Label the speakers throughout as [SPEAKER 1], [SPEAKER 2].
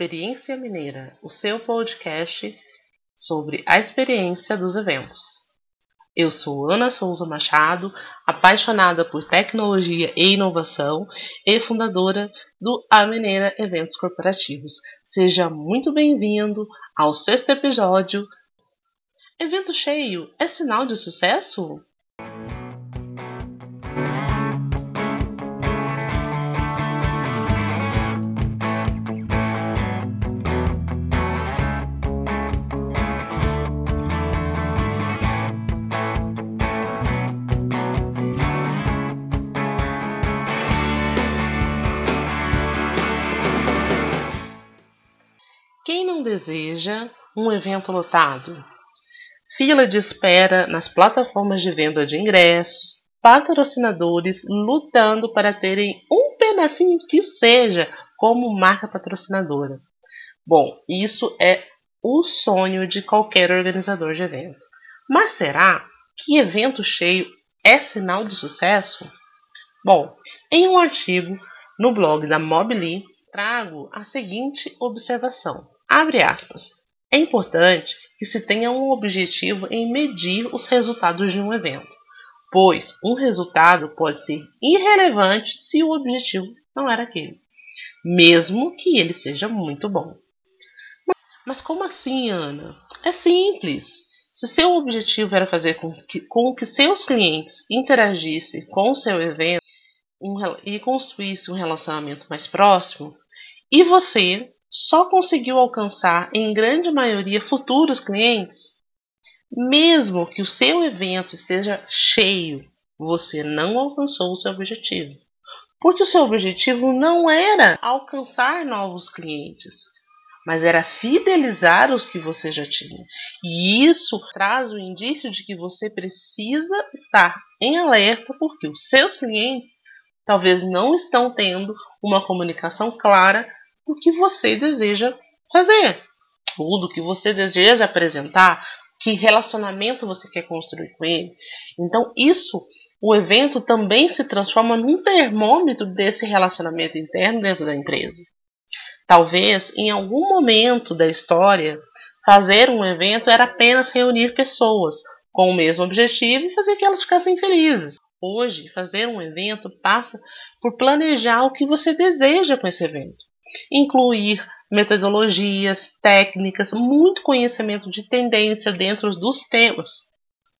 [SPEAKER 1] Experiência Mineira, o seu podcast sobre a experiência dos eventos. Eu sou Ana Souza Machado, apaixonada por tecnologia e inovação e fundadora do A Mineira Eventos Corporativos. Seja muito bem-vindo ao sexto episódio. Evento cheio é sinal de sucesso? Quem não deseja um evento lotado? Fila de espera nas plataformas de venda de ingressos, patrocinadores lutando para terem um pedacinho que seja como marca patrocinadora. Bom, isso é o sonho de qualquer organizador de evento. Mas será que evento cheio é sinal de sucesso? Bom, em um artigo no blog da Mobily, trago a seguinte observação. Abre aspas. É importante que se tenha um objetivo em medir os resultados de um evento, pois um resultado pode ser irrelevante se o objetivo não era aquele, mesmo que ele seja muito bom. Mas como assim, Ana? É simples. Se seu objetivo era fazer com que, com que seus clientes interagissem com o seu evento um, e construíssem um relacionamento mais próximo, e você só conseguiu alcançar, em grande maioria, futuros clientes? Mesmo que o seu evento esteja cheio, você não alcançou o seu objetivo. Porque o seu objetivo não era alcançar novos clientes, mas era fidelizar os que você já tinha. E isso traz o indício de que você precisa estar em alerta, porque os seus clientes talvez não estão tendo uma comunicação clara do que você deseja fazer, ou do que você deseja apresentar, que relacionamento você quer construir com ele. Então, isso, o evento também se transforma num termômetro desse relacionamento interno dentro da empresa. Talvez, em algum momento da história, fazer um evento era apenas reunir pessoas com o mesmo objetivo e fazer que elas ficassem felizes. Hoje, fazer um evento passa por planejar o que você deseja com esse evento incluir metodologias, técnicas, muito conhecimento de tendência dentro dos temas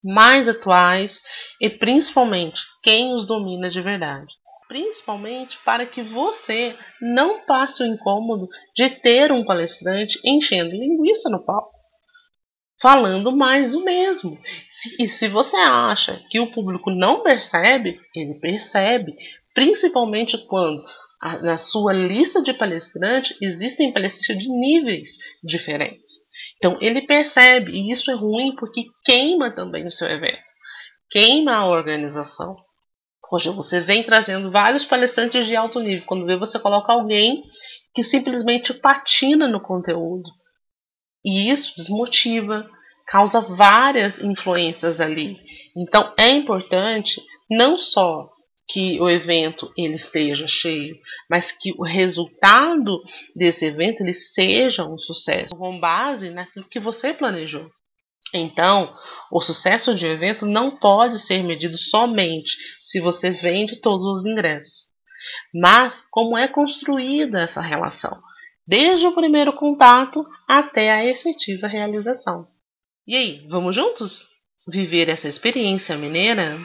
[SPEAKER 1] mais atuais e principalmente quem os domina de verdade. Principalmente para que você não passe o incômodo de ter um palestrante enchendo linguiça no palco, falando mais do mesmo. E se você acha que o público não percebe, ele percebe, principalmente quando na sua lista de palestrantes existem palestrantes de níveis diferentes. Então ele percebe, e isso é ruim porque queima também o seu evento, queima a organização. Hoje você vem trazendo vários palestrantes de alto nível, quando vê você coloca alguém que simplesmente patina no conteúdo. E isso desmotiva, causa várias influências ali. Então é importante não só que o evento ele esteja cheio, mas que o resultado desse evento ele seja um sucesso, com base naquilo que você planejou. Então, o sucesso de um evento não pode ser medido somente se você vende todos os ingressos, mas como é construída essa relação, desde o primeiro contato até a efetiva realização. E aí, vamos juntos? Viver essa experiência mineira?